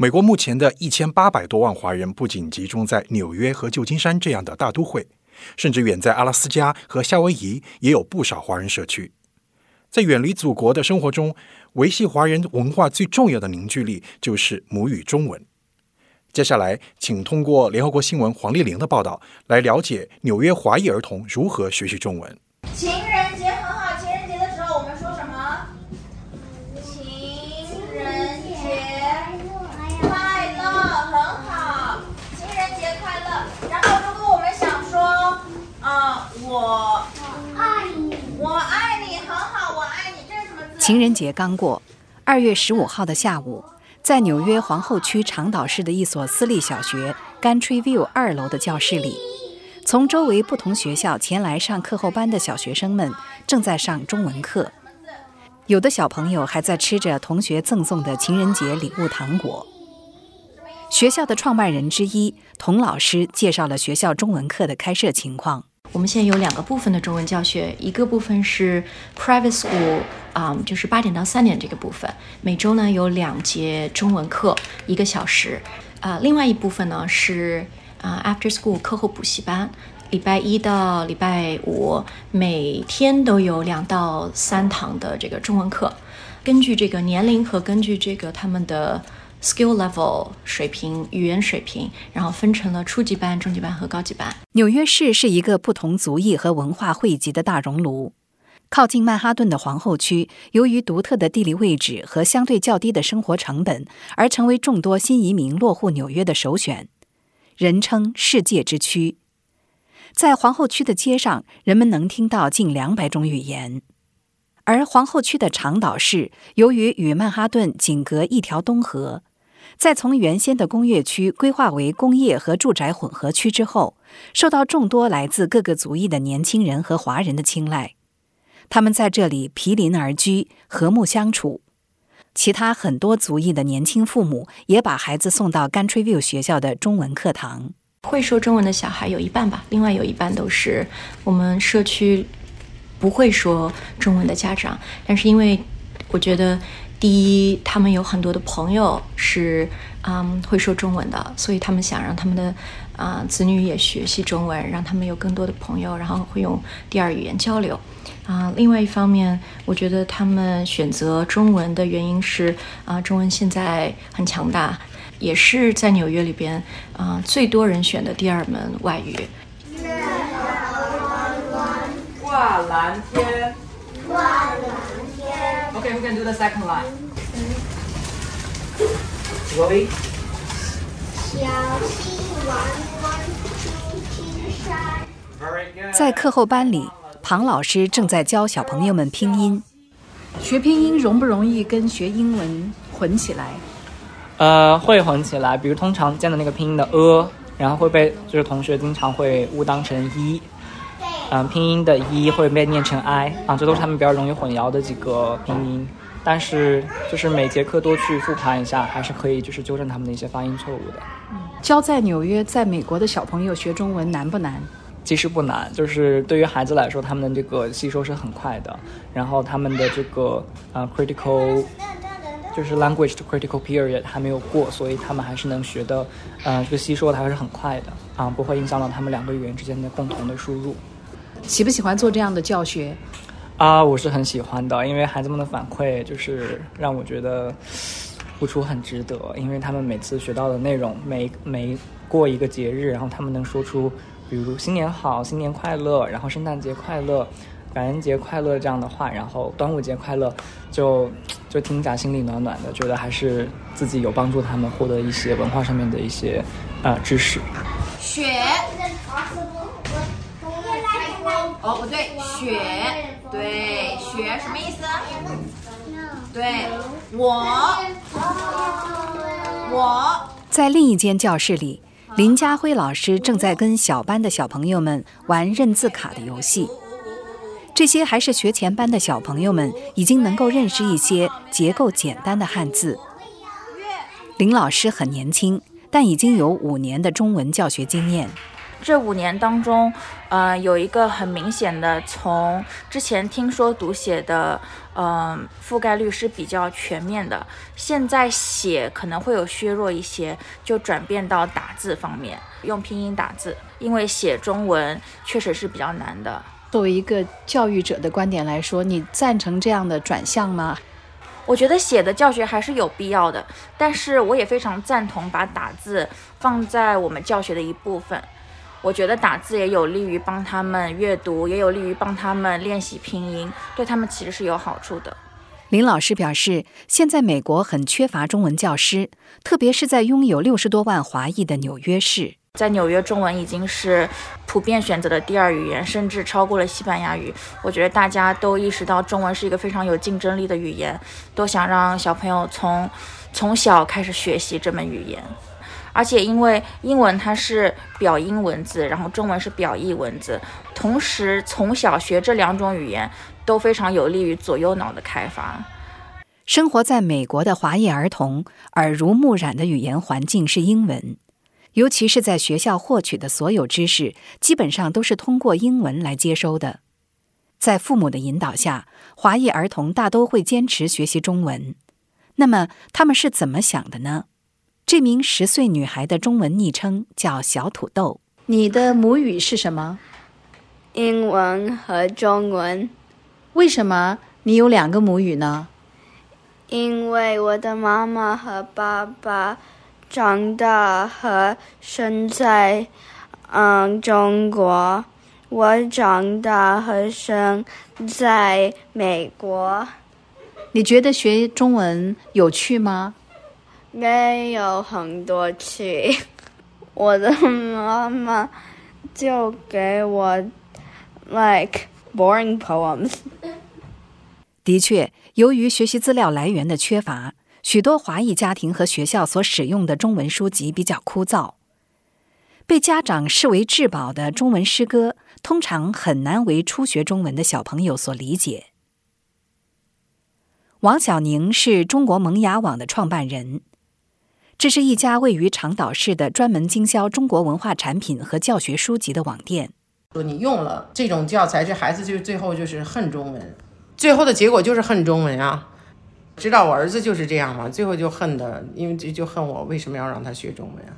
美国目前的一千八百多万华人，不仅集中在纽约和旧金山这样的大都会，甚至远在阿拉斯加和夏威夷也有不少华人社区。在远离祖国的生活中，维系华人文化最重要的凝聚力就是母语中文。接下来，请通过联合国新闻黄丽玲的报道来了解纽约华裔儿童如何学习中文。情人节很好，情人节的时候我们说什么？情人节快乐，很好，情人节快乐。然后，如果我们想说，啊，我爱你，我爱你，很好，我爱你，这是什么？情人节刚过，二月十五号的下午。在纽约皇后区长岛市的一所私立小学 Gantry View 二楼的教室里，从周围不同学校前来上课后班的小学生们正在上中文课，有的小朋友还在吃着同学赠送的情人节礼物糖果。学校的创办人之一童老师介绍了学校中文课的开设情况。我们现在有两个部分的中文教学，一个部分是 private school，啊，就是八点到三点这个部分，每周呢有两节中文课，一个小时。啊，另外一部分呢是啊 after school 课后补习班，礼拜一到礼拜五每天都有两到三堂的这个中文课，根据这个年龄和根据这个他们的。Skill level 水平，语言水平，然后分成了初级班、中级班和高级班。纽约市是一个不同族裔和文化汇集的大熔炉。靠近曼哈顿的皇后区，由于独特的地理位置和相对较低的生活成本，而成为众多新移民落户纽约的首选，人称“世界之区”。在皇后区的街上，人们能听到近两百种语言。而皇后区的长岛市，由于与曼哈顿仅隔一条东河。在从原先的工业区规划为工业和住宅混合区之后，受到众多来自各个族裔的年轻人和华人的青睐。他们在这里毗邻而居，和睦相处。其他很多族裔的年轻父母也把孩子送到 Gantry View 学校的中文课堂。会说中文的小孩有一半吧，另外有一半都是我们社区不会说中文的家长。但是因为我觉得。第一，他们有很多的朋友是嗯会说中文的，所以他们想让他们的啊子女也学习中文，让他们有更多的朋友，然后会用第二语言交流。啊，另外一方面，我觉得他们选择中文的原因是啊，中文现在很强大，也是在纽约里边啊最多人选的第二门外语。挂蓝天。挂蓝。Okay, we can do the second line. Robbie. 小溪弯弯青青山。在课后班里，庞老师正在教小朋友们拼音。学拼音容不容易跟学英文混起来？呃，会混起来。比如通常见的那个拼音的 a，然后会被就是同学经常会误当成一。嗯，拼音的“一”会被念成 “i” 啊，这都是他们比较容易混淆的几个拼音。但是，就是每节课多去复盘一下，还是可以就是纠正他们的一些发音错误的。教在纽约、在美国的小朋友学中文难不难？其实不难，就是对于孩子来说，他们的这个吸收是很快的。然后他们的这个呃 critical 就是 language 的 critical period 还没有过，所以他们还是能学的，呃，这个吸收的还是很快的啊，不会影响到他们两个语言之间的共同的输入。喜不喜欢做这样的教学？啊，我是很喜欢的，因为孩子们的反馈就是让我觉得付出很值得。因为他们每次学到的内容，每每过一个节日，然后他们能说出，比如“新年好”“新年快乐”，然后“圣诞节快乐”“感恩节快乐”这样的话，然后“端午节快乐”，就就听着心里暖暖的，觉得还是自己有帮助他们获得一些文化上面的一些啊知识。雪。哦，不对，雪，对，雪什么意思？对，我，我。在另一间教室里，林家辉老师正在跟小班的小朋友们玩认字卡的游戏。这些还是学前班的小朋友们，已经能够认识一些结构简单的汉字。林老师很年轻，但已经有五年的中文教学经验。这五年当中，呃，有一个很明显的，从之前听说读写的，呃，覆盖率是比较全面的，现在写可能会有削弱一些，就转变到打字方面，用拼音打字，因为写中文确实是比较难的。作为一个教育者的观点来说，你赞成这样的转向吗？我觉得写的教学还是有必要的，但是我也非常赞同把打字放在我们教学的一部分。我觉得打字也有利于帮他们阅读，也有利于帮他们练习拼音，对他们其实是有好处的。林老师表示，现在美国很缺乏中文教师，特别是在拥有六十多万华裔的纽约市。在纽约，中文已经是普遍选择的第二语言，甚至超过了西班牙语。我觉得大家都意识到中文是一个非常有竞争力的语言，都想让小朋友从从小开始学习这门语言。而且因为英文它是表音文字，然后中文是表意文字，同时从小学这两种语言都非常有利于左右脑的开发。生活在美国的华裔儿童耳濡目染的语言环境是英文。尤其是在学校获取的所有知识，基本上都是通过英文来接收的。在父母的引导下，华裔儿童大都会坚持学习中文。那么他们是怎么想的呢？这名十岁女孩的中文昵称叫小土豆。你的母语是什么？英文和中文。为什么你有两个母语呢？因为我的妈妈和爸爸。长大和生在嗯中国，我长大和生在美国。你觉得学中文有趣吗？没有很多趣。我的妈妈就给我 like boring poems。的确，由于学习资料来源的缺乏。许多华裔家庭和学校所使用的中文书籍比较枯燥，被家长视为至宝的中文诗歌，通常很难为初学中文的小朋友所理解。王小宁是中国萌芽网的创办人，这是一家位于长岛市的专门经销中国文化产品和教学书籍的网店。说你用了这种教材，这孩子就最后就是恨中文，最后的结果就是恨中文啊。知道我儿子就是这样嘛，最后就恨的，因为就就恨我为什么要让他学中文啊？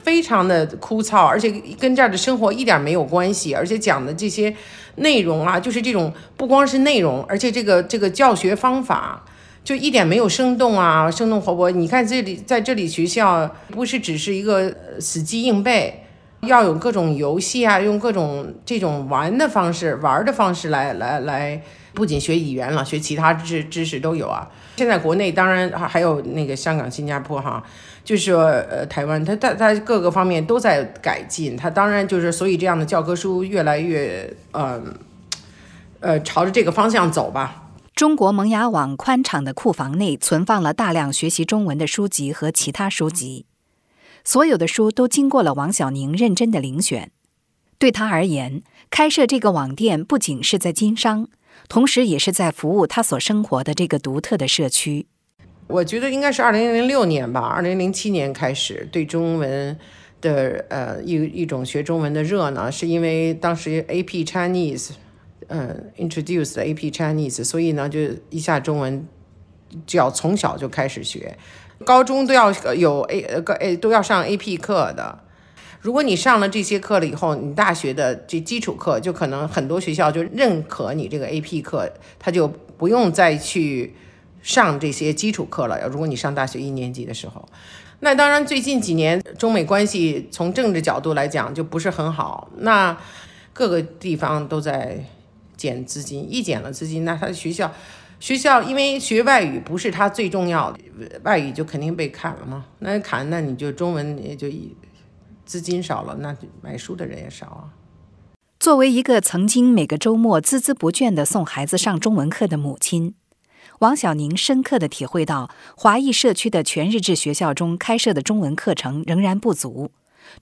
非常的枯燥，而且跟这儿的生活一点没有关系，而且讲的这些内容啊，就是这种不光是内容，而且这个这个教学方法就一点没有生动啊，生动活泼。你看这里在这里学校不是只是一个死记硬背，要有各种游戏啊，用各种这种玩的方式、玩的方式来来来，不仅学语言了，学其他知知识都有啊。现在国内当然还有那个香港、新加坡哈，就是呃台湾，它它它各个方面都在改进，它当然就是所以这样的教科书越来越呃呃朝着这个方向走吧。中国萌芽网宽敞的库房内存放了大量学习中文的书籍和其他书籍，所有的书都经过了王小宁认真的遴选。对他而言，开设这个网店不仅是在经商。同时，也是在服务他所生活的这个独特的社区。我觉得应该是二零零六年吧，二零零七年开始对中文的呃一一种学中文的热呢，是因为当时 AP Chinese，嗯，introduced AP Chinese，所以呢就一下中文就要从小就开始学，高中都要有 A 呃 A 都要上 AP 课的。如果你上了这些课了以后，你大学的这基础课就可能很多学校就认可你这个 AP 课，他就不用再去上这些基础课了。如果你上大学一年级的时候，那当然最近几年中美关系从政治角度来讲就不是很好，那各个地方都在减资金，一减了资金，那他的学校学校因为学外语不是他最重要的，外语就肯定被砍了嘛。那砍，那你就中文也就一。资金少了，那买书的人也少啊。作为一个曾经每个周末孜孜不倦地送孩子上中文课的母亲，王小宁深刻地体会到，华裔社区的全日制学校中开设的中文课程仍然不足，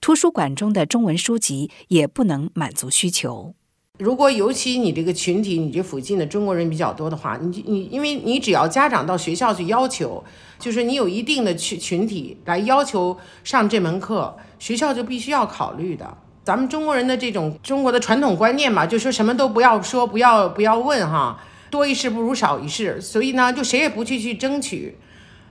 图书馆中的中文书籍也不能满足需求。如果尤其你这个群体，你这附近的中国人比较多的话，你你因为你只要家长到学校去要求，就是你有一定的群群体来要求上这门课，学校就必须要考虑的。咱们中国人的这种中国的传统观念嘛，就说什么都不要说，不要不要问哈，多一事不如少一事，所以呢，就谁也不去去争取。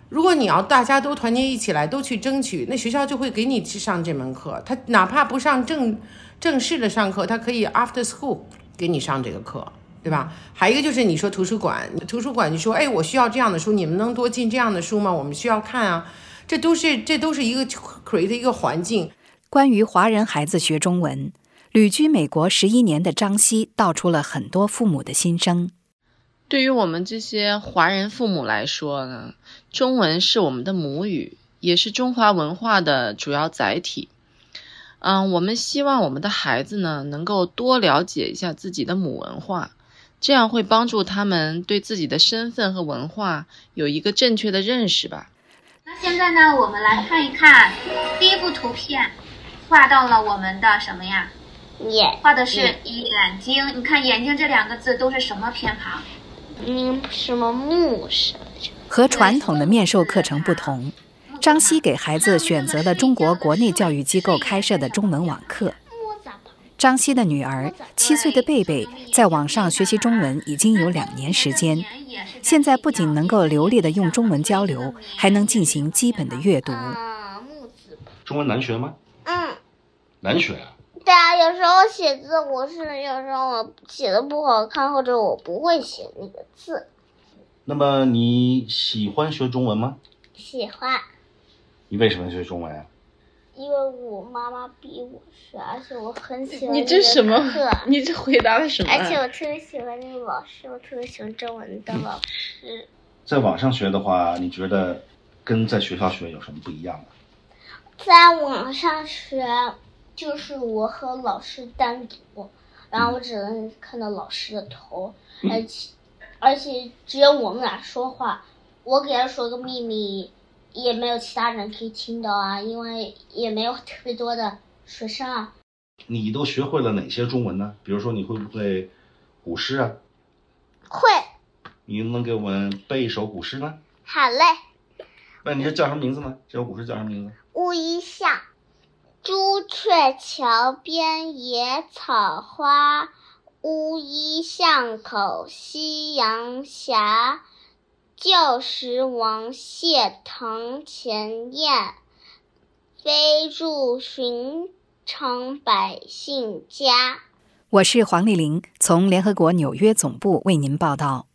如果你要大家都团结一起来，都去争取，那学校就会给你去上这门课。他哪怕不上正正式的上课，他可以 after school 给你上这个课，对吧？还有一个就是你说图书馆，图书馆你说，哎，我需要这样的书，你们能多进这样的书吗？我们需要看啊，这都是这都是一个 create 一个环境。关于华人孩子学中文，旅居美国十一年的张希道出了很多父母的心声。对于我们这些华人父母来说呢，中文是我们的母语，也是中华文化的主要载体。嗯，我们希望我们的孩子呢，能够多了解一下自己的母文化，这样会帮助他们对自己的身份和文化有一个正确的认识吧。那现在呢，我们来看一看第一幅图片，画到了我们的什么呀？眼，画的是眼睛。你看“眼睛”这两个字都是什么偏旁？嗯，什么木什么？和传统的面授课程不同，张希给孩子选择了中国国内教育机构开设的中文网课。张希的女儿七岁的贝贝在网上学习中文已经有两年时间，现在不仅能够流利的用中文交流，还能进行基本的阅读。中文难学吗？嗯，难学啊。对啊，有时候写字我是有时候我写的不好看，或者我不会写那个字。那么你喜欢学中文吗？喜欢。你为什么学中文啊？因为我妈妈逼我学，而且我很喜欢你这什么课？你这回答的什么？而且我特别喜欢那个老师，我特别喜欢中文的老师。在网上学的话，你觉得跟在学校学有什么不一样吗？在网上学。就是我和老师单独，然后我只能看到老师的头，而且而且只有我们俩说话。我给他说个秘密，也没有其他人可以听到啊，因为也没有特别多的学生啊。你都学会了哪些中文呢？比如说，你会不会古诗啊？会。你能给我们背一首古诗吗？好嘞。那你这叫什么名字呢？这首古诗叫什么名字？乌衣巷。朱雀桥边野草花，乌衣巷口夕阳斜。旧时王谢堂前燕，飞入寻常百姓家。我是黄丽玲，从联合国纽约总部为您报道。